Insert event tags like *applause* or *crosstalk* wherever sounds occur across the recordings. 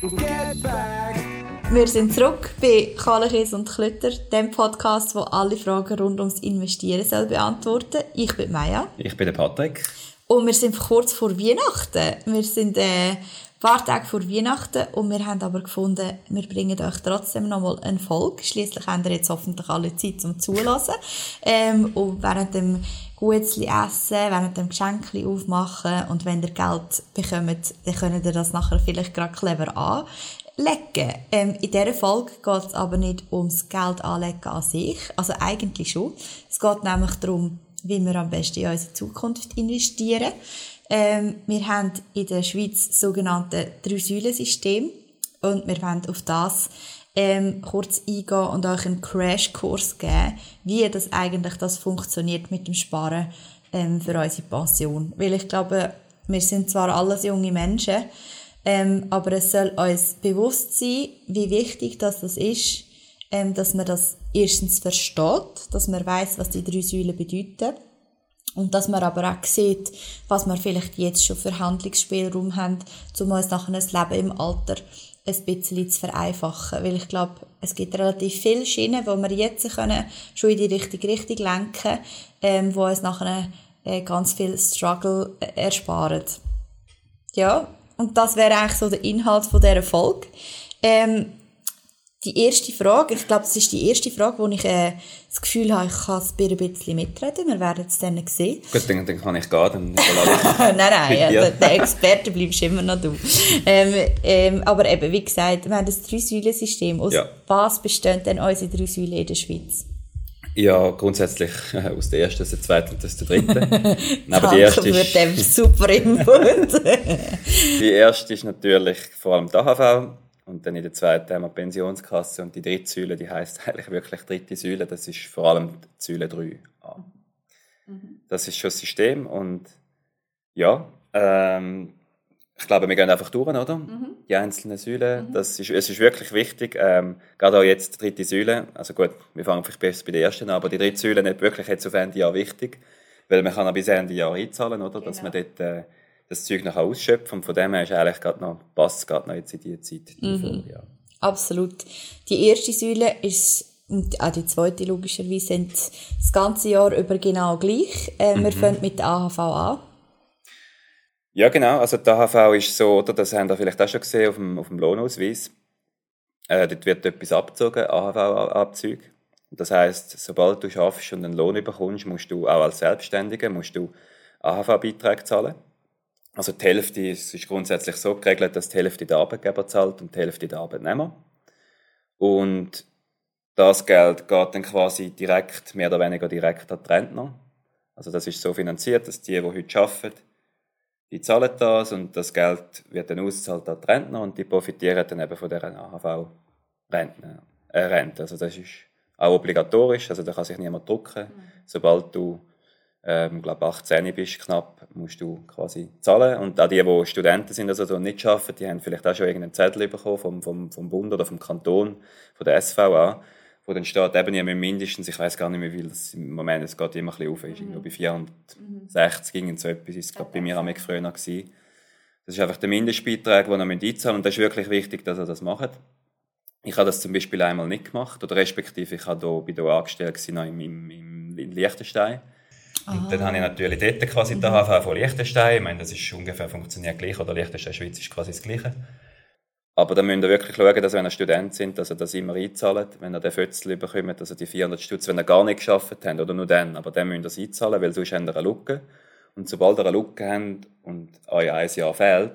Get back. Wir sind zurück bei Kahlekäse und Klötter, dem Podcast, wo alle Fragen rund ums Investieren soll beantworten. Ich bin Maya. Ich bin der Patrick. Und wir sind kurz vor Weihnachten. Wir sind äh, ein paar Tage vor Weihnachten und wir haben aber gefunden, wir bringen euch trotzdem nochmal einen Folge. Schließlich haben wir jetzt hoffentlich alle Zeit zum Zulassen. Ähm, und während dem Gutzli essen, während dem Geschenkli aufmachen und wenn ihr Geld bekommt, dann könnt ihr das nachher vielleicht gerade clever anlegen. Ähm, in dieser Folge geht es aber nicht ums Geld anlegen an sich, also eigentlich schon. Es geht nämlich darum, wie wir am besten in unsere Zukunft investieren. Ähm, wir haben in der Schweiz sogenannte Drei-Säulen-System und wir wollen auf das ähm, kurz eingehen und euch einen Crashkurs geben, wie das eigentlich das funktioniert mit dem Sparen ähm, für unsere Pension. Weil ich glaube, wir sind zwar alles junge Menschen, ähm, aber es soll uns bewusst sein, wie wichtig das, das ist, ähm, dass man das erstens versteht, dass man weiß, was die drei Säulen bedeuten und dass man aber auch sieht, was wir vielleicht jetzt schon für Handlungsspielraum haben, um uns nachher ein Leben im Alter ein bisschen zu vereinfachen. Weil ich glaube, es gibt relativ viele Schienen, wo wir jetzt können, schon in die richtige Richtung lenken ähm, wo uns nachher äh, ganz viel Struggle äh, ersparen. Ja, und das wäre eigentlich so der Inhalt von dieser Folge. Ähm, die erste Frage, ich glaube, das ist die erste Frage, wo ich äh, das Gefühl habe, ich kann es ein bisschen mitreden. Wir werden es dann sehen. Gut, dann, dann kann ich gehen. Dann *laughs* nein, nein, also, der Experte bleibst immer noch du. Ähm, ähm, aber eben, wie gesagt, wir haben das Drei-Säulen-System. Aus Ja. was bestehen denn unsere drei Säulen in der Schweiz? Ja, grundsätzlich äh, aus der ersten, aus der zweiten und aus der dritten. *laughs* Aber die erste, ist, den super Input. *laughs* die erste ist natürlich vor allem die AHV. Und dann in der zweiten haben wir die Pensionskasse. Und die dritte Säule, die heisst *laughs* eigentlich wirklich dritte Säule. Das ist vor allem die Säule 3a. Das ist schon das System. Und ja, ähm, ich glaube, wir gehen einfach durch, oder? Die einzelnen Säulen. Das ist, es ist wirklich wichtig. Ähm, gerade auch jetzt die dritte Säule. Also gut, wir fangen vielleicht besser bei der ersten an, aber die dritte Säule nicht wirklich jetzt auf Ende Jahr wichtig. Weil man kann auch bis Ende Jahr einzahlen, oder? Dass man dort äh, das Zeug noch ausschöpfen Und von dem her ist eigentlich gerade noch, passt es gerade noch jetzt in die Zeit. Die ja. Absolut. Die erste Säule ist und auch die zweite logischerweise sind das ganze Jahr über genau gleich. Äh, Wir fangen mit der AHV an. Ja, genau. Also die AHV ist so, oder das haben wir vielleicht auch schon gesehen auf dem, auf dem Lohnausweis. Äh, dort wird etwas abgezogen, AHV-Abzüge. Das heißt, sobald du schaffst und einen Lohn bekommst, musst du auch als Selbstständiger musst du AHV-Beiträge zahlen. Also die Hälfte ist, ist grundsätzlich so geregelt, dass die Hälfte der Arbeitgeber zahlt und die Hälfte der Arbeitnehmer. Und das Geld geht dann quasi direkt, mehr oder weniger direkt an die Rentner. Also das ist so finanziert, dass die, die heute arbeiten, die zahlen das und das Geld wird dann ausgezahlt an die Rentner und die profitieren dann eben von dieser AHV-Rente. Äh, Rente. Also das ist auch obligatorisch, also da kann sich niemand drucken. Sobald du, ähm, glaube 18 bist, knapp, musst du quasi zahlen. Und auch die, die Studenten sind, also die nicht arbeiten, die haben vielleicht auch schon irgendeinen Zettel bekommen vom, vom, vom Bund oder vom Kanton, von der SVA, wo dann steht, eben, müsst mindestens, ich weiß gar nicht mehr, wie das im Moment, es geht immer ein bisschen auf, ist irgendwo bei 460, irgend so etwas, ist es glaube bei mir am früher gewesen. Das ist einfach der Mindestbeitrag, den ihr einzahlen müsst. Und das ist wirklich wichtig, dass ihr das macht. Ich habe das zum Beispiel einmal nicht gemacht, oder respektive ich bin da angestellt noch im, im, im, in Liechtenstein. Und dann habe ich natürlich dort quasi die AHV von Liechtenstein. Ich meine, das ist ungefähr funktioniert gleich, oder Liechtenstein, Schweiz ist quasi das Gleiche. Aber da müsst ihr wirklich schauen, dass wenn ihr Student sind, dass ihr das immer einzahlt. Wenn ihr den Fötzel bekommt, also die 400 Stutz, wenn ihr gar nicht geschafft habt, oder nur dann, aber dann müsst ihr es einzahlen, weil sonst habt ihr eine Lücke. Und sobald ihr eine Lücke habt und euch ein Jahr fehlt,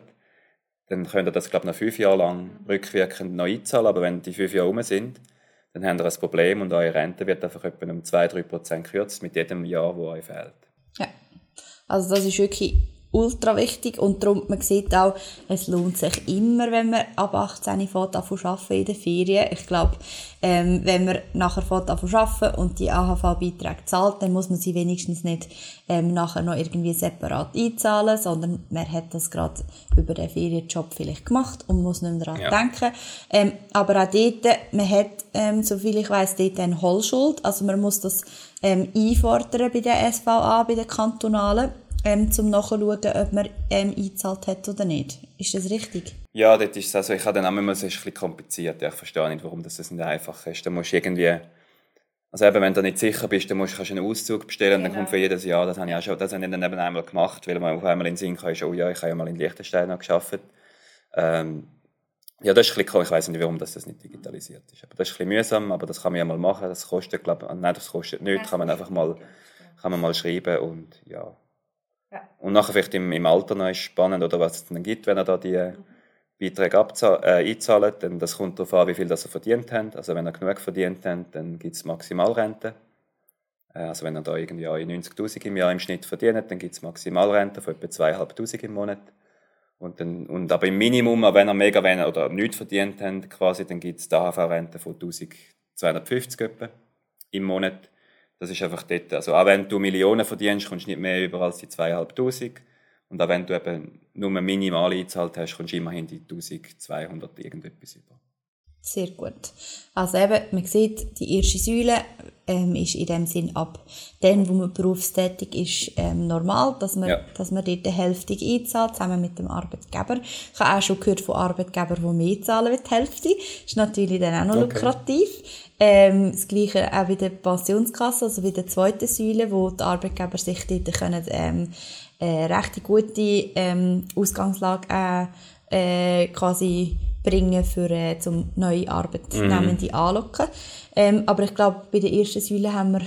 dann könnt ihr das, glaube ich, noch fünf Jahre lang rückwirkend noch einzahlen. Aber wenn die fünf Jahre um sind, dann habt ihr ein Problem und eure Rente wird einfach etwa um 2-3 Prozent gekürzt mit jedem Jahr, wo euch fehlt. Ja. Also das ist wirklich ultra wichtig und darum, man sieht auch, es lohnt sich immer, wenn man ab 18 fährt arbeiten in den Ferien. Ich glaube, ähm, wenn man nachher fährt arbeiten und die AHV-Beiträge zahlt, dann muss man sie wenigstens nicht ähm, nachher noch irgendwie separat einzahlen, sondern man hat das gerade über den Ferienjob vielleicht gemacht und muss nicht mehr daran Ja. denken. Ähm, aber auch dort, man hat, ähm, soviel ich weiß, dort eine Hohlschuld, also man muss das ähm, einfordern bei der SVA, bei der kantonalen, ähm, zum nachschauen, ob man ähm, eingezahlt hat oder nicht. Ist das richtig? Ja, das ist also, ich habe dann auch immer, es ist ein bisschen kompliziert. Ich verstehe nicht, warum das nicht einfach ist. Da musst du irgendwie, also eben, wenn du nicht sicher bist, dann musst du einen Auszug bestellen genau. und dann kommt für jedes Jahr, das habe ich auch schon, das habe ich dann eben einmal gemacht, weil man auf einmal in den Sinn kann, oh ja, ich habe ja mal in Liechtenstein noch gearbeitet. Ähm, ja, das ist ein bisschen, ich weiß nicht, warum das, das nicht digitalisiert ist. Aber das ist ein bisschen mühsam, aber das kann man ja mal machen. Das kostet, glaube ich, nein, das kostet nichts, kann man einfach mal, kann man mal schreiben und ja. Und nachher vielleicht im, im Alter noch ist spannend, oder was es dann gibt, wenn er da die. Beiträge äh, einzahlt, denn das kommt darauf an, wie viel das er verdient hat. Also wenn er genug verdient hat, dann gibt es Maximalrente. Äh, also wenn er da irgendwie 90'000 im Jahr im Schnitt verdient, dann gibt es Maximalrente von etwa 2'500 im Monat. Und, dann, und aber im Minimum, wenn er mega wenig oder nichts verdient hat, quasi, dann gibt es die AHV-Rente von 1250 etwa im Monat. Das ist einfach dort. Also auch wenn du Millionen verdienst, kommst du nicht mehr über als die 2500. Und auch wenn du eben nur minimal eingezahlt hast, kommst du immerhin die 1200 irgendetwas über. Sehr gut. Also eben, man sieht, die erste Säule ähm, ist in dem Sinn ab dem, wo man berufstätig ist, ähm, normal, dass man, ja. dass man dort die Hälfte einzahlt, zusammen mit dem Arbeitgeber. Ich habe auch schon gehört von Arbeitgebern, die mehr zahlen als die Hälfte. Das ist natürlich dann auch noch okay. lukrativ. Ähm, das Gleiche auch bei der Pensionskasse, also bei der zweiten Säule, wo die Arbeitgeber sich dort können, ähm, äh, recht gute ähm, Ausgangslage äh, äh, quasi bringen, für äh, zum neue Arbeitnehmende mm. anlocken. Ähm, aber ich glaube, bei der ersten Säule haben wir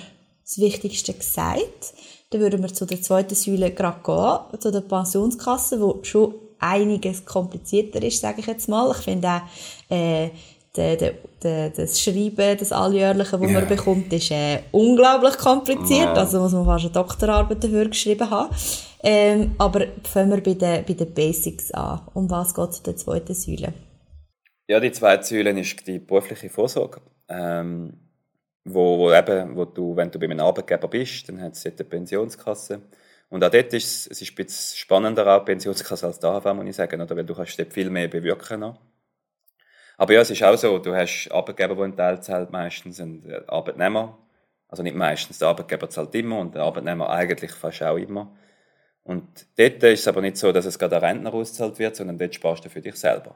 das Wichtigste gesagt. Dann würden wir zu der zweiten Säule gerade gehen, zu der Pensionskasse, wo schon einiges komplizierter ist, sage ich jetzt mal. Ich finde auch, äh, de, de, de, das Schreiben, das Alljährliche, das yeah. man bekommt, ist äh, unglaublich kompliziert. Yeah. Also muss man fast eine Doktorarbeit dafür geschrieben haben. Ähm, aber fangen wir bei den, bei den Basics an. Um was geht es in der zweiten Säule? Ja, die zweite Säule ist die berufliche Vorsorge. Ähm, wo, wo, eben, wo du, wenn du bei einem Arbeitgeber bist, dann hat es eine Pensionskasse. Und auch dort ist es, ist ein bisschen spannender, auch Pensionskasse als die AHV, muss ich sagen, oder? weil du kannst dort viel mehr bewirken noch. Aber ja, es ist auch so, du hast Arbeitgeber, die einen Teil zahlt, meistens und Arbeitnehmer. Also nicht meistens, der Arbeitgeber zahlt immer und der Arbeitnehmer eigentlich fast auch immer. Und dort ist es aber nicht so, dass es gerade der Rentner auszahlt wird, sondern dort sparst du für dich selber.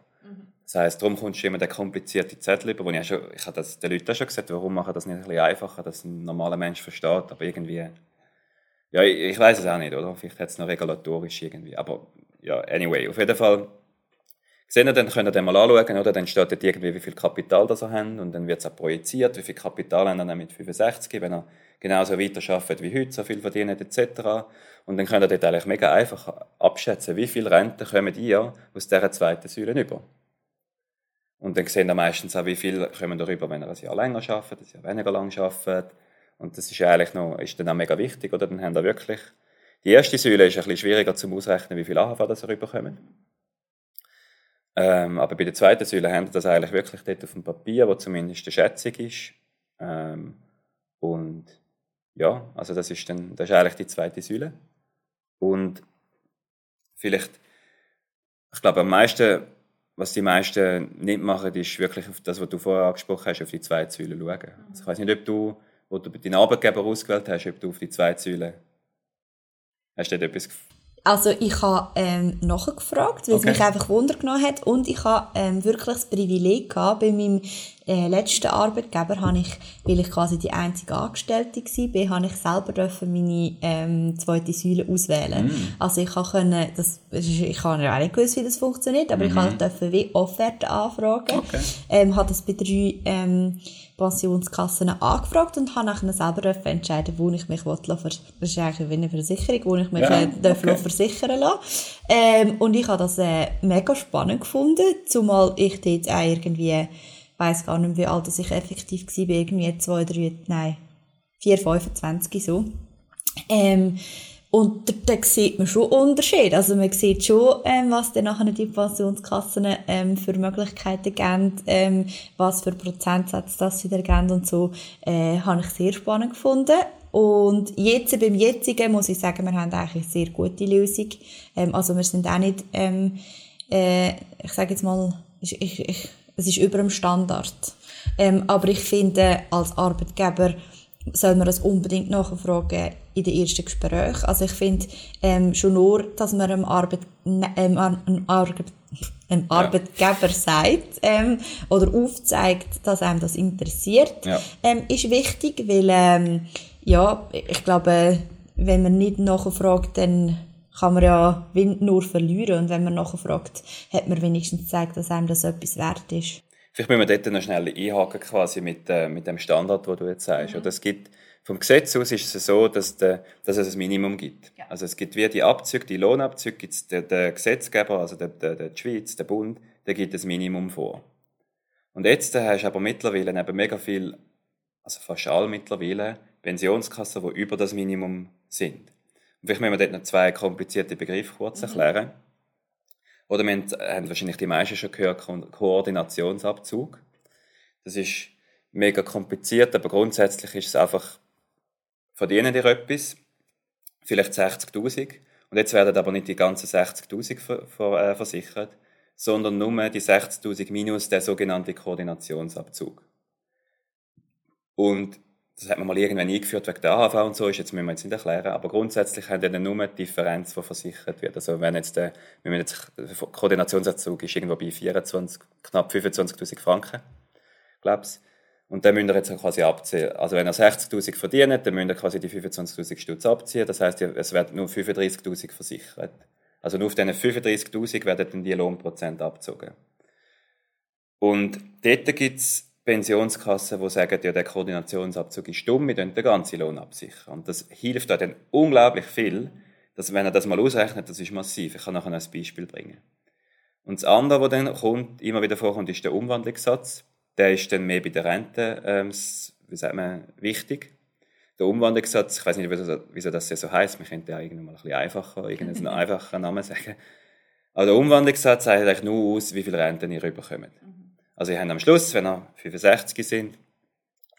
Das heisst, darum kommst du immer den komplizierten Zettel über, wo ich, schon, ich habe das den Leuten auch schon gesagt, warum machen das nicht ein bisschen einfacher, dass ein normaler Mensch versteht, aber irgendwie, ja, ich, ich weiß es auch nicht, oder? Vielleicht hat es noch regulatorisch irgendwie, aber ja, anyway, auf jeden Fall, sehen ihr, dann könnt ihr den mal anschauen, oder? Dann steht dort irgendwie, wie viel Kapital das er haben und dann wird es auch projiziert, wie viel Kapital haben er mit 65, wenn er genauso weiter arbeitet wie heute, so viel verdient etc. Und dann könnt ihr dort eigentlich mega einfach abschätzen, wie viel Rente kommen ja aus dieser zweiten Säule über. Und dann sehen wir meistens auch, wie viel kommen darüber, wenn er ein Jahr länger arbeitet, ein Jahr weniger lang arbeitet. Und das ist eigentlich noch, ist dann auch mega wichtig, oder? Dann haben wir wirklich, die erste Säule ist ein bisschen schwieriger zum Ausrechnen, wie viel AHV das rüberkommen. Ähm, aber bei der zweiten Säule haben wir das eigentlich wirklich dort auf dem Papier, wo zumindest eine Schätzung ist. Ähm, und ja, also das ist dann, das ist eigentlich die zweite Säule. Und vielleicht, ich glaube, am meisten was die meisten nicht machen, ist wirklich auf das, was du vorher angesprochen hast, auf die zwei Säulen schauen. Also ich weiß nicht, ob du, wo du deinen Arbeitgeber ausgewählt hast, ob du auf die zwei Säulen hast du etwas also ich habe ähm, nachgefragt, weil okay. es mich einfach Wunder genommen hat und ich habe ähm, wirklich das Privileg gehabt, bei meinem äh, letzten Arbeitgeber habe ich, weil ich quasi die einzige Angestellte war, habe ich selber dürfen meine ähm, zweite Säule auswählen. Mm. Also ich konnte, das, ich habe ja auch nicht gewusst, wie das funktioniert, aber mm ich durfte wie Offerte anfragen, okay. ähm, habe das bei drei ähm, Pensionskassen angefragt und habe nachher selber entscheiden, wo ich mich lassen Das ist eigentlich wie eine Versicherung, wo ich mich ja, okay. versichern lassen ähm, Und ich habe das äh, mega spannend gefunden, zumal ich dort auch irgendwie, weiß gar nicht, wie alt ich effektiv war, irgendwie zwei, drei, nein, vier, 25 so. Ähm, und da, da sieht man schon Unterschied. Also man sieht schon, ähm, was dann nachher die Pensionskassen ähm, für Möglichkeiten geben, ähm, was für Prozentsätze das wieder geben und so, äh, habe ich sehr spannend gefunden. Und jetzt, beim jetzigen, muss ich sagen, wir haben eigentlich eine sehr gute Lösung. Ähm, also wir sind auch nicht, ähm, äh, ich sage jetzt mal, ich, ich, ich, es ist über dem Standard. Ähm, aber ich finde, als Arbeitgeber soll man das unbedingt nachfragen, in den ersten Gesprächen. Also ich finde ähm, schon nur, dass man einem, Arbeit, ähm, einem, Arbeit, einem Arbeitgeber sagt ähm, oder aufzeigt, dass einem das interessiert, Ja. ähm, ist wichtig, weil ähm, ja, ich glaube, wenn man nicht nachfragt, dann kann man ja nur verlieren und wenn man nachfragt, hat man wenigstens gezeigt, dass einem das etwas wert ist. Vielleicht müssen wir dort noch schnell einhaken quasi mit, äh, mit dem Standard, den du jetzt sagst. Oder es gibt, vom Gesetz aus ist es so, dass, der, dass es ein Minimum gibt. Ja. Also es gibt wie die Abzüge, die Lohnabzüge, gibt's der, der Gesetzgeber, also der, der, der die Schweiz, der Bund, der gibt das Minimum vor. Und jetzt äh, hast du aber mittlerweile eben mega viel, also fast alle mittlerweile, Pensionskassen, die über das Minimum sind. Vielleicht müssen wir dort noch zwei komplizierte Begriffe kurz erklären. Oder wir haben, haben wahrscheinlich die meisten schon gehört, Ko Koordinationsabzug. Das ist mega kompliziert, aber grundsätzlich ist es einfach, verdienen dir etwas, vielleicht 60'000, und jetzt werden aber nicht die ganzen 60'000 ver ver äh, versichert, sondern nur die 60'000 minus der sogenannte Koordinationsabzug. Und das hat man mal irgendwann eingeführt wegen der AHV und so, ist jetzt müssen wir jetzt nicht erklären, aber grundsätzlich haben dann nur die Differenz, die versichert wird. Also wenn jetzt der, wenn wir jetzt, der Koordinationsabzug ist irgendwo bei 24, knapp 25'000 Franken, glaub's. Und dann müsst ihr jetzt quasi abziehen. Also wenn ihr 60'000 verdient, dann müsst ihr quasi die 25'000 Stutz abziehen. Das heisst, es werden nur 35'000 versichert. Also nur auf diesen 35'000 werden dann die Lohnprozent abgezogen. Und dort gibt's Pensionskassen, die sagen, ja, der Koordinationsabzug ist dumm, wir den ganzen Lohn absichern. Und das hilft euch dann unglaublich viel, dass, wenn ihr das mal ausrechnet, das ist massiv. Ich kann nachher ein Beispiel bringen. Und das andere, was dann kommt, immer wieder vorkommt, ist der Umwandlungssatz. Der ist dann mehr bei der Rente, ähm, wie sagt man, wichtig. Der Umwandlungssatz, ich weiß nicht, wieso, das so heißt, wir könnten ja irgendwann mal ein bisschen einfacher, irgendeinen *laughs* einfacheren Namen sagen. Aber der Umwandlungssatz sagt eigentlich nur aus, wie viel Renten ihr überkommt. Also ihr habt am Schluss, wenn ihr 65 sind,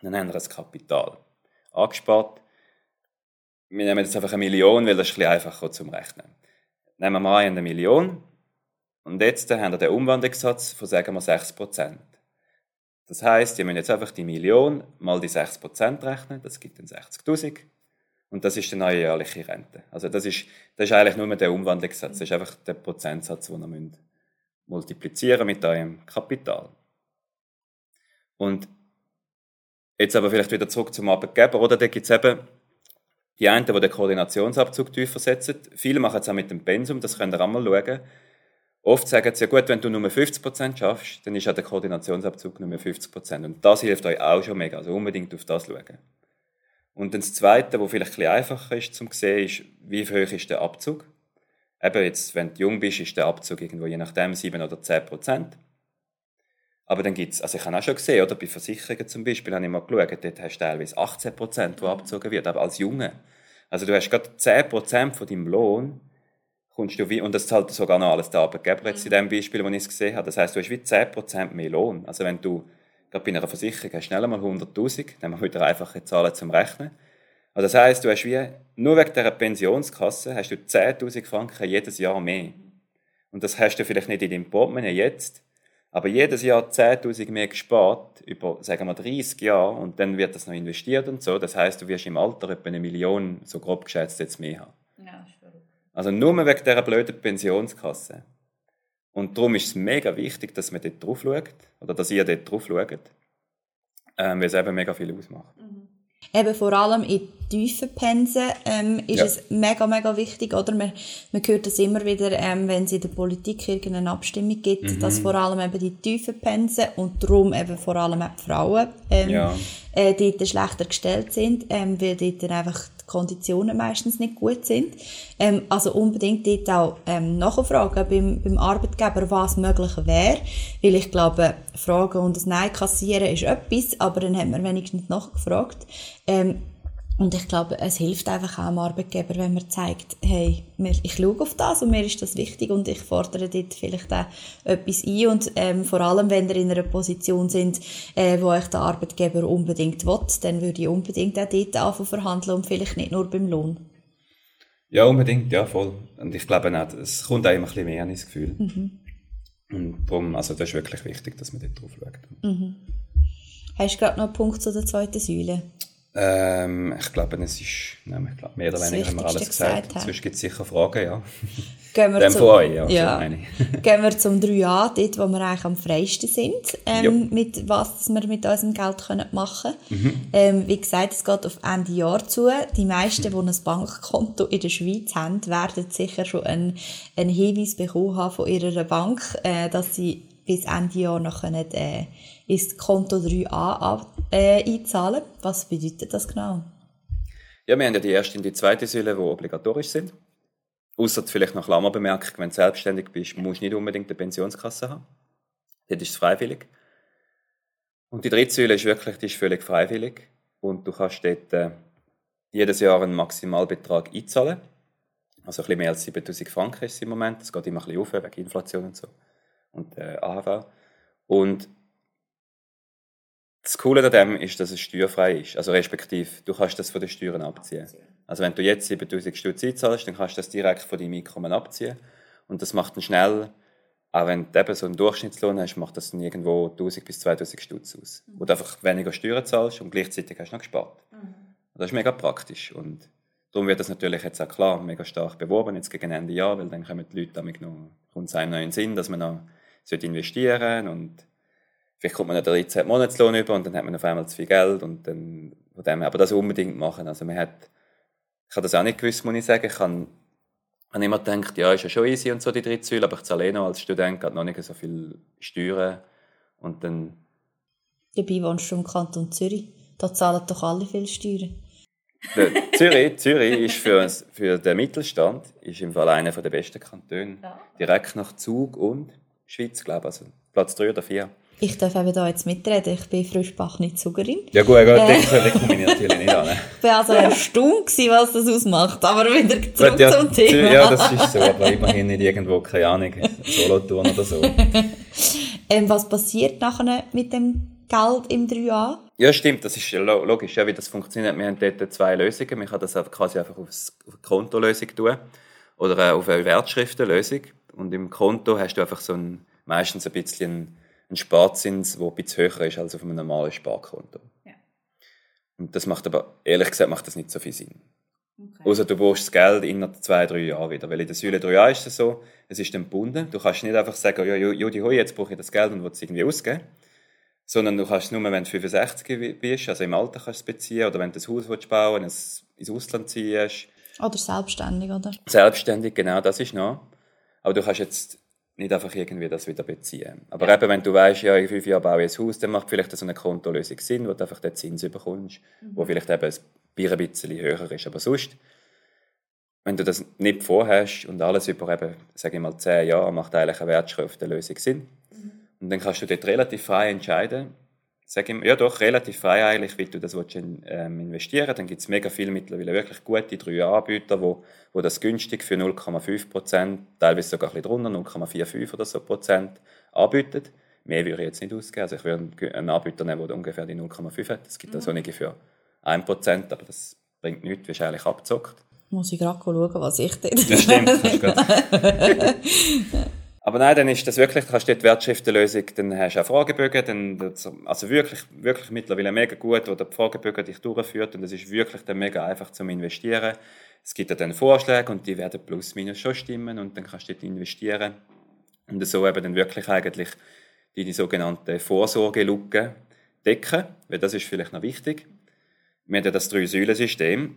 dann habt ihr ein Kapital angespart. Wir nehmen jetzt einfach eine Million, weil das ist ein einfacher zum Rechnen. Nehmen wir mal eine Million und jetzt haben wir den Umwandlungssatz von, sagen wir, 6%. Das heisst, ihr müsst jetzt einfach die Million mal die 6% rechnen, das gibt dann 60'000 und das ist die neue jährliche Rente. Also das ist, das ist eigentlich nur der Umwandlungssatz, das ist einfach der Prozentsatz, den ihr müsst multiplizieren mit eurem Kapital. Und jetzt aber vielleicht wieder zurück zum Arbeitgeber, oder? Da gibt es eben die einen, die den Koordinationsabzug tiefer setzen. Viele machen es auch mit dem Pensum, das könnt ihr auch mal schauen. Oft sagen sie, ja gut, wenn du nur 50% schaffst, dann ist auch der Koordinationsabzug nur 50%. Und das hilft euch auch schon mega, also unbedingt auf das schauen. Und dann das Zweite, was vielleicht ein einfacher ist zum sehen, ist, wie hoch ist der Abzug? Eben jetzt, wenn du jung bist, ist der Abzug irgendwo je nachdem 7 oder 10 Prozent. Aber dann gibt's, also ich habe auch schon gesehen, oder bei Versicherungen zum Beispiel, habe ich mal geschaut, dort hast du teilweise 18 Prozent, die abgezogen wird, aber als Junge. Also du hast gerade 10 Prozent von deinem Lohn, kommst du wie, und das zahlt sogar noch alles der Arbeitgeber jetzt in dem Beispiel, wo ich es gesehen habe. Das heißt, du hast wie 10 Prozent mehr Lohn. Also wenn du, gerade bei einer Versicherung hast, schnell mal 100'000, nehmen wir wieder einfache Zahlen zum Rechnen. Also das heißt, du hast wie, nur wegen dieser Pensionskasse hast du 10'000 Franken jedes Jahr mehr. Und das hast du vielleicht nicht in deinem Portemonnaie jetzt, aber jedes Jahr 10'000 mehr gespart, über, sagen wir, 30 Jahre, und dann wird das noch investiert und so. Das heißt, du wirst im Alter etwa eine Million, so grob geschätzt, jetzt mehr haben. Ja. Also nur wegen dieser blöden Pensionskasse. Und darum ist es mega wichtig, dass man dort drauf schaut, oder dass ihr dort drauf schaut, ähm, weil es eben mega viel ausmacht. Eben vor allem in tiefen Pensen ähm, ist Ja. es mega, mega wichtig, oder? Man, man hört das immer wieder, ähm, wenn es in der Politik irgendeine Abstimmung gibt, Mhm. dass vor allem eben die tiefen Pensen und darum eben vor allem auch die Frauen ähm, Ja. äh, dort schlechter gestellt sind, ähm, weil dort dann einfach die Konditionen meistens nicht gut sind. Ähm, also unbedingt dort auch ähm, nachfragen beim, beim Arbeitgeber, was möglich wäre, weil ich glaube, Fragen und ein Nein kassieren ist etwas, aber dann hat man wenigstens nachgefragt. Ähm, und ich glaube, es hilft einfach auch dem Arbeitgeber, wenn man zeigt, hey, ich schaue auf das und mir ist das wichtig und ich fordere dort vielleicht auch etwas ein und ähm, vor allem, wenn ihr in einer Position sind, äh, wo euch der Arbeitgeber unbedingt will, dann würde ich unbedingt auch dort anfangen verhandeln und vielleicht nicht nur beim Lohn. Ja, unbedingt, ja, voll. Und ich glaube auch, es kommt einem ein bisschen mehr ins Gefühl. Und darum, also das ist wirklich wichtig, dass man dort drauf schaut. Hast du gerade noch einen Punkt zu der zweiten Säule? Ähm, ich glaube, es ist, nein, ich glaube, mehr oder weniger haben wir alles gesagt. gesagt haben. Sonst gibt es sicher Fragen, ja. Gehen wir Dem zum- von euch, ja. ja. *laughs* Gehen wir zum 3a, dort, wo wir eigentlich am freisten sind, ähm, mit was wir mit unserem Geld können machen Mhm. können. Ähm, wie gesagt, es geht auf Ende Jahr zu. Die meisten, die ein Bankkonto in der Schweiz haben, werden sicher schon einen, einen Hinweis bekommen haben von ihrer Bank, äh, dass sie bis Ende Jahr noch können, äh, ins Konto 3a ab, äh, einzahlen Was bedeutet das genau? Ja, wir haben ja die erste und die zweite Säule, die obligatorisch sind. Außer vielleicht noch Klammerbemerkung, wenn du selbstständig bist, musst du nicht unbedingt eine Pensionskasse haben. Dort ist es freiwillig. Und die dritte Säule ist wirklich, die ist völlig freiwillig. Und du kannst dort äh, jedes Jahr einen Maximalbetrag einzahlen. Also ein bisschen mehr als 7000 Franken ist es im Moment. Es geht immer ein bisschen auf, wegen Inflation und so. Und äh, AHV. Und das Coole an dem ist, dass es steuerfrei ist. Also respektive, du kannst das von den Steuern abziehen. Also wenn du jetzt 7000 Stutz einzahlst, dann kannst du das direkt von deinem Einkommen abziehen. Und das macht dann schnell, auch wenn du eben so einen Durchschnittslohn hast, macht das dann irgendwo 1000 bis 2000 Stutz aus. Wo du einfach weniger Steuern zahlst und gleichzeitig hast du noch gespart. Das ist mega praktisch. Und darum wird das natürlich jetzt auch klar mega stark beworben, jetzt gegen Ende Jahr, weil dann kommen die Leute damit noch, kommt es einem noch in den Sinn, dass man noch sollte investieren und vielleicht kommt man noch den 13 Monatslohn über und dann hat man auf einmal zu viel Geld und dann von dem aber das unbedingt machen. Also man hat, ich habe das auch nicht gewusst, muss ich sagen. Ich habe, habe immer gedacht, ja, ist ja schon easy und so die dritte Säule, aber ich zahle eh noch als Student gerade noch nicht so viel Steuern und dann Dabei wohnst du im Kanton Zürich. Da zahlen doch alle viel Steuern. Zürich, Zürich ist für, für den Mittelstand ist im Fall einer der besten Kantone. Direkt nach Zug und Schweiz, glaube ich. Also Platz 3 oder 4. Ich darf eben da jetzt mitreden. Ich bin frischbach nicht Zugerin. Ja gut, äh. den komme ich natürlich nicht an. Ich war also erstaunt, was das ausmacht. Aber wieder zurück Gut, ja, zum Thema. Ja, das ist so, aber immerhin nicht irgendwo, keine Ahnung, Solothurn oder so. *laughs* ähm, was passiert nachher mit dem Geld im 3a? Ja, stimmt, das ist ja lo- logisch, ja, wie das funktioniert. Wir haben dort zwei Lösungen. Man kann das quasi einfach aufs, auf eine Kontolösung tun oder äh, auf eine Wertschriftenlösung. Und im Konto hast du einfach so ein, meistens ein bisschen einen Sparzins, der ein bisschen höher ist als auf einem normalen Sparkonto. Und das macht aber, ehrlich gesagt, macht das nicht so viel Sinn. Außer du brauchst das Geld innerhalb zwei, drei Jahren wieder. Weil in der Säule 3a ist es so, es ist dann gebunden. Du kannst nicht einfach sagen, ja, Judi, hoi, jetzt brauche ich das Geld und will es irgendwie ausgeben. Sondern du kannst nur, wenn du 65 bist, also im Alter kannst du es beziehen, oder wenn du ein Haus willst bauen willst, ins Ausland ziehst. Oder selbstständig, oder? Selbstständig, genau, das ist noch. Aber du kannst jetzt nicht einfach irgendwie das wieder beziehen. Aber eben, wenn du weißt, ja, in fünf Jahren baue ich ein Haus, dann macht vielleicht so eine Kontolösung Sinn, wo du einfach den Zins bekommst, wo vielleicht eben ein Bier ein bisschen höher ist. Aber sonst, wenn du das nicht vorhast und alles über eben, sage ich mal, zehn Jahre, macht eigentlich eine Wertschriftenlösung Sinn. Und dann kannst du dort relativ frei entscheiden, sag ich, ja doch, relativ frei eigentlich, wie du das willst, ähm, investieren Dann gibt es mega viele mittlerweile wirklich gute drei Anbieter, wo, wo das günstig für 0,5 Prozent, teilweise sogar ein bisschen drunter, 0,45 oder so Prozent anbietet. Mehr würde ich jetzt nicht ausgeben. Also ich würde einen- Anbieter nehmen, der ungefähr die 0,5 hat. Es gibt also nicht für 1 Prozent, aber das bringt nichts, wirst eigentlich abgezockt. Muss ich gerade schauen, was ich dort... Das stimmt. *laughs* *laughs* Aber nein, dann ist das wirklich, du hast dort Wertschriftenlösung, dann hast du auch Fragebögen, dann, also wirklich, wirklich mittlerweile mega gut, wo der Fragebögen dich durchführt und es ist wirklich dann mega einfach zum Investieren. Es gibt ja dann Vorschläge und die werden plus minus schon stimmen und dann kannst du dort investieren und so eben dann wirklich eigentlich deine sogenannte Vorsorgelücke decken, weil das ist vielleicht noch wichtig. Wir haben ja das Drei-Säulen-System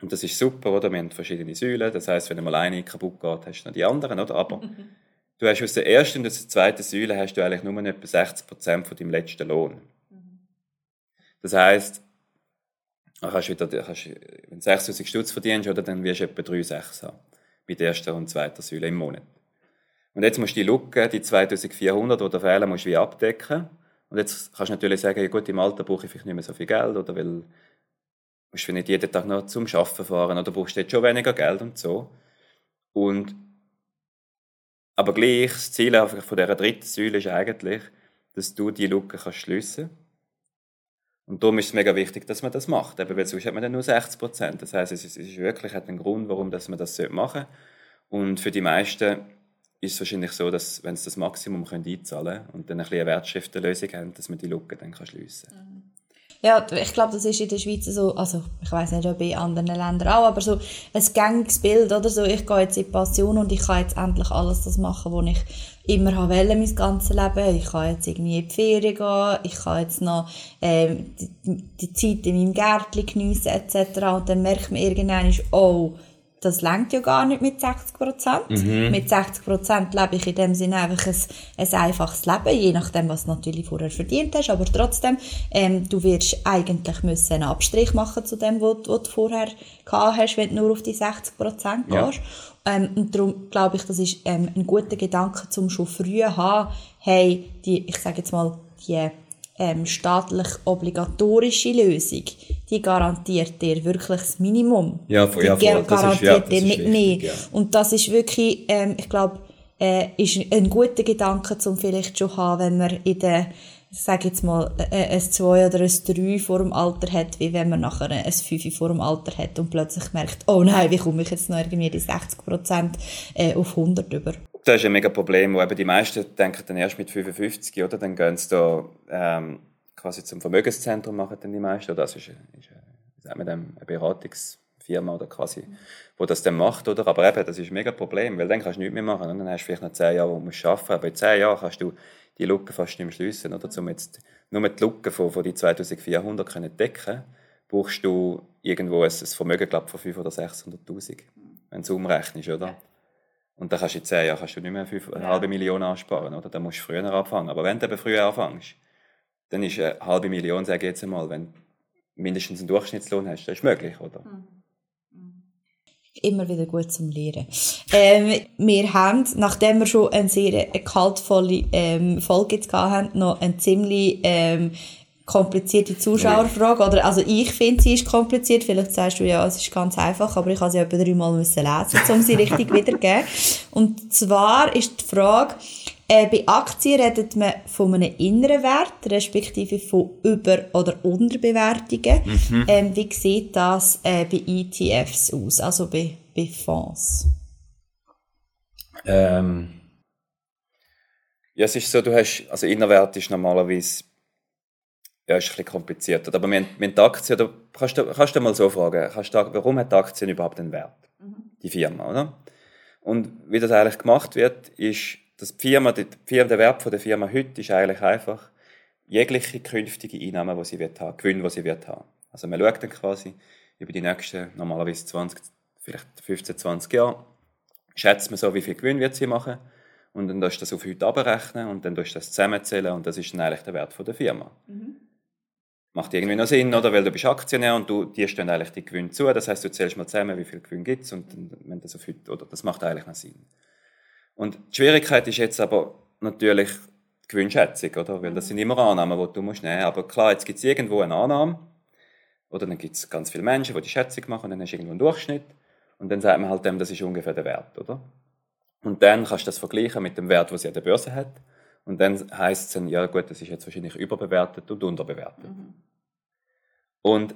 und das ist super, oder? Wir haben verschiedene Säulen. Das heißt, wenn einmal eine kaputt geht, hast du noch die anderen, oder? Aber du hast aus der ersten und aus der zweiten Säule hast du eigentlich nur etwa 60 Prozent von deinem letzten Lohn. Das heißt, dann kannst du wieder, kannst, wenn du 6000 Stutz verdienst, oder, dann wirst du etwa 3,6 haben. Bei der ersten und zweiten Säule im Monat. Und jetzt musst du die Lücke, die 2400, die da fehlen, musst du wie abdecken. Und jetzt kannst du natürlich sagen, ja gut, im Alter brauche ich vielleicht nicht mehr so viel Geld, oder weil musst du nicht jeden Tag noch zum Arbeiten fahren oder brauchst du jetzt schon weniger Geld und so. Und, aber gleich, das Ziel von dieser dritten Säule ist eigentlich, dass du die Lücke kannst schliessen Und darum ist es mega wichtig, dass man das macht. Eben, weil sonst hat man dann nur 60 Prozent. Das heisst, es ist, es ist wirklich hat einen Grund, warum dass man das machen sollte. Und für die meisten ist es wahrscheinlich so, dass, wenn sie das Maximum können einzahlen können und dann ein bisschen eine Wertschriftenlösung haben, dass man die Lücke dann kann schliessen kann. Ja, ich glaube, das ist in der Schweiz so, also ich weiß nicht, ob in anderen Ländern auch, aber so ein gängiges Bild, oder so, ich gehe jetzt in Passion und ich kann jetzt endlich alles das machen, was ich immer habe wollen, mein ganzes Leben. Ich kann jetzt irgendwie in die Ferien gehen, ich kann jetzt noch ähm, die, die Zeit in meinem Gärtchen geniessen etc. Und dann merkt man irgendwann, oh, das lenkt ja gar nicht mit 60 Prozent. Mhm. Mit 60 Prozent lebe ich in dem Sinne einfach ein, ein einfaches Leben, je nachdem, was du natürlich vorher verdient hast, aber trotzdem, ähm, du wirst eigentlich müssen einen Abstrich machen zu dem, was, du vorher gehabt hast, wenn du nur auf die 60 Prozent ja. gehst. Ähm, und darum glaube ich, das ist ähm, ein guter Gedanke, zum schon früh haben, hey, die, ich sage jetzt mal, die ähm, staatlich obligatorische Lösung, die garantiert dir wirklich das Minimum. Ja, voll, die ja, voll. garantiert ja, dir nicht mehr. Ja. Und das ist wirklich, ähm, ich glaube, äh, ist ein guter Gedanke, zum vielleicht schon haben, wenn man in der sag jetzt mal, äh, ein 2 oder ein 3 vor dem Alter hat, wie wenn man nachher ein 5 vor dem Alter hat und plötzlich merkt, oh nein, wie komme ich jetzt noch irgendwie die 60 Prozent äh, auf 100 über. Das ist ein mega Problem, wo eben die meisten denken dann erst mit 55, oder? Dann gehen sie da ähm, quasi zum Vermögenszentrum machen dann die meisten. Oder das ist, ist, ist sagen wir eine Beratungsfirma oder quasi, wo das dann macht, oder? Aber eben, das ist ein mega Problem, weil dann kannst du nichts mehr machen. Und dann hast du vielleicht noch 10 Jahre, wo du musst arbeiten aber in 10 Jahren kannst du die Lücke fast nicht mehr schliessen, oder? Um jetzt nur die Lücke von, von die 2400 können decken, brauchst du irgendwo ein, ein Vermögen, glaube von 500 oder 600'000, wenn du es umrechnest, oder? Und dann kannst du in zehn Jahren kannst du nicht mehr fünf, eine halbe Million ansparen, oder? Dann musst du früher anfangen. Aber wenn du eben früher anfängst, dann ist eine halbe Million, sage ich jetzt einmal, wenn du mindestens einen Durchschnittslohn hast, das ist möglich, oder? Mhm. Immer wieder gut zum Lehren. Ähm, wir haben, nachdem wir schon eine sehr kaltvolle ähm, Folge jetzt hatten, noch eine ziemlich ähm, komplizierte Zuschauerfrage. Oder, also ich finde, sie ist kompliziert. Vielleicht sagst du, ja, es ist ganz einfach, aber ich habe sie etwa dreimal müssen lesen, um sie richtig *laughs* wiederzugeben. Und zwar ist die Frage, äh, bei Aktien redet man von einem inneren Wert, respektive von Über- oder Unterbewertungen. Mhm. Ähm, wie sieht das äh, bei ETFs aus, also bei, bei Fonds? Ähm, ja, es ist so, du hast, also Innerwert ist normalerweise ja, ist ein bisschen komplizierter. Aber wir, wir die Aktie, oder kannst du, kannst du mal so fragen, kannst du, warum hat die Aktie überhaupt einen Wert? Mhm. Die Firma, oder? Und wie das eigentlich gemacht wird, ist, dass die Firma, die Firma, der Wert der Firma heute ist eigentlich einfach jegliche künftige Einnahmen, die sie wird haben, Gewinn, die sie wird haben. Also man schaut dann quasi über die nächsten, normalerweise 20, vielleicht 15, 20 Jahre, schätzt man so, wie viel Gewinn wird sie machen und dann tust du das auf heute abrechnen und dann tust du das zusammenzählen und das ist dann eigentlich der Wert der Firma. Mhm macht irgendwie noch Sinn, oder? Weil du bist Aktionär und du, dir stehen eigentlich die Gewinne zu. Das heißt, du zählst mal zusammen, wie viel Gewinn gibt es und wenn das auf heute, oder das macht eigentlich noch Sinn. Und die Schwierigkeit ist jetzt aber natürlich die Gewinnschätzung, oder? Weil das sind immer Annahmen, die du musst nehmen. Aber klar, jetzt gibt es irgendwo eine Annahme, oder dann gibt es ganz viele Menschen, die die Schätzung machen, und dann hast du irgendwo einen Durchschnitt, und dann sagt man halt dem, das ist ungefähr der Wert, oder? Und dann kannst du das vergleichen mit dem Wert, den sie an der Börse hat. Und dann heisst es dann, ja gut, das ist jetzt wahrscheinlich überbewertet und unterbewertet. Mhm. Und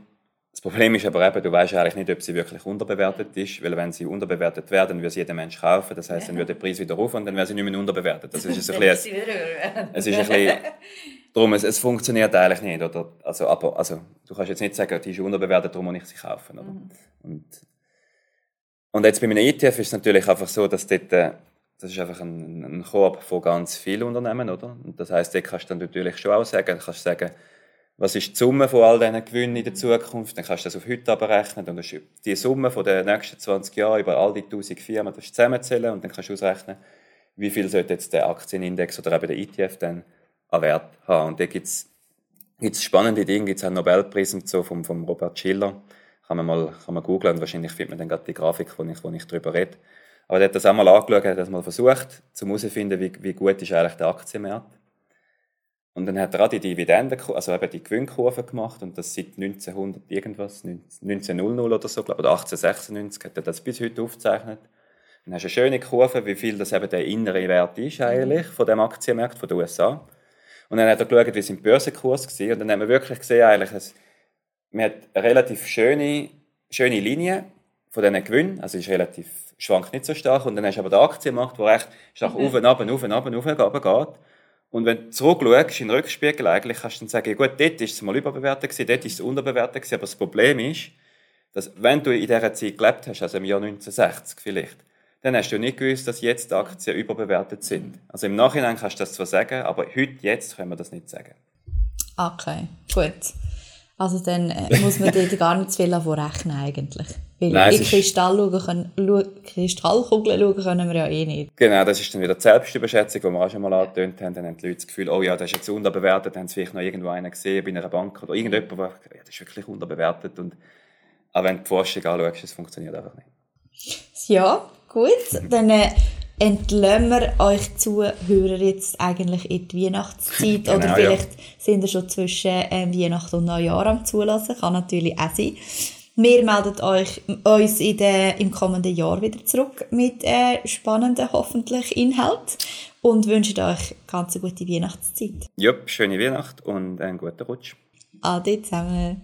das Problem ist aber eben, du weißt eigentlich nicht, ob sie wirklich unterbewertet ist, weil wenn sie unterbewertet wäre, dann würde sie jeder Mensch kaufen. Das heißt, dann würde der Preis wieder rauf und dann wäre sie nicht mehr unterbewertet. Das ist ein *laughs* bisschen, es ist ein bisschen, darum, es, es funktioniert eigentlich nicht, oder? Also, aber, also, du kannst jetzt nicht sagen, die ist unterbewertet, darum muss ich sie kaufen, oder? Mhm. Und, und jetzt bei einem ETF ist es natürlich einfach so, dass dort, äh, das ist einfach ein, ein Korb von ganz vielen Unternehmen, oder? Und das heißt, dort kannst du dann natürlich schon auch sagen, kannst sagen, was ist die Summe von all diesen Gewinnen in der Zukunft, dann kannst du das auf heute abrechnen und die Summe von den nächsten 20 Jahren über all die 1000 Firmen das zusammenzählen und dann kannst du ausrechnen, wie viel sollte jetzt der Aktienindex oder eben der ETF dann an Wert haben. Und da gibt es spannende Dinge, gibt es einen Nobelpreis und so vom, vom Robert Schiller, kann man mal kann man googlen und wahrscheinlich findet man dann gerade die Grafik, wo ich, wo ich darüber rede. Aber der hat das einmal angeschaut, hat das mal versucht, zu herauszufinden, wie, wie gut ist eigentlich der Aktienmarkt. Und dann hat er auch die Dividenden, also eben die Gewinnkurve gemacht und das seit 1900 irgendwas, 1900 oder so, glaube ich, oder 1896 hat er das bis heute aufgezeichnet. Dann hast du eine schöne Kurve, wie viel das eben der innere Wert ist eigentlich von dem Aktienmarkt von den USA. Und dann hat er geschaut, wie sein Börsenkurs war und dann haben wir wirklich gesehen, eigentlich, dass man hat eine relativ schöne, schöne Linie von diesen Gewinnen, also ist relativ schwankt nicht so stark. Und dann hast du aber den Aktienmarkt, der recht stark mhm. auf und ab, auf und ab, auf und ab geht. Und wenn du zurückschaust in den Rückspiegel, eigentlich kannst du dann sagen, gut, dort ist es mal überbewertet gewesen, dort ist es unterbewertet gewesen, aber das Problem ist, dass wenn du in dieser Zeit gelebt hast, also im Jahr 1960 vielleicht, dann hast du nicht gewusst, dass jetzt Aktien überbewertet sind. Also im Nachhinein kannst du das zwar sagen, aber heute, jetzt können wir das nicht sagen. Okay, gut. Also dann äh, muss man dort gar nicht zu viel rechnen eigentlich. Weil Nein, in Kristall schauen können, Kristallkugeln schauen können wir ja eh nicht. Genau, das ist dann wieder die Selbstüberschätzung, die wir auch schon mal angetönt haben. Dann haben die Leute das Gefühl, oh ja, das ist jetzt unterbewertet, dann haben sie vielleicht noch irgendwo einen gesehen bei einer Bank oder irgendjemand, der sagt, ja, das ist wirklich unterbewertet. Und, aber wenn du die Forschung anschaust, es funktioniert einfach nicht. Ja, gut. Dann äh, entlassen wir euch Zuhörer jetzt eigentlich in die Weihnachtszeit. *laughs* Genau, Oder ja. vielleicht sind ihr schon zwischen ähm, Weihnachten und Neujahr am Zulassen. Kann natürlich auch sein. Wir melden euch, uns in der, im kommenden Jahr wieder zurück mit äh, spannenden, hoffentlich Inhalt und wünschen euch ganz eine gute Weihnachtszeit. Jupp, schöne Weihnacht und einen guten Rutsch. Ade zusammen.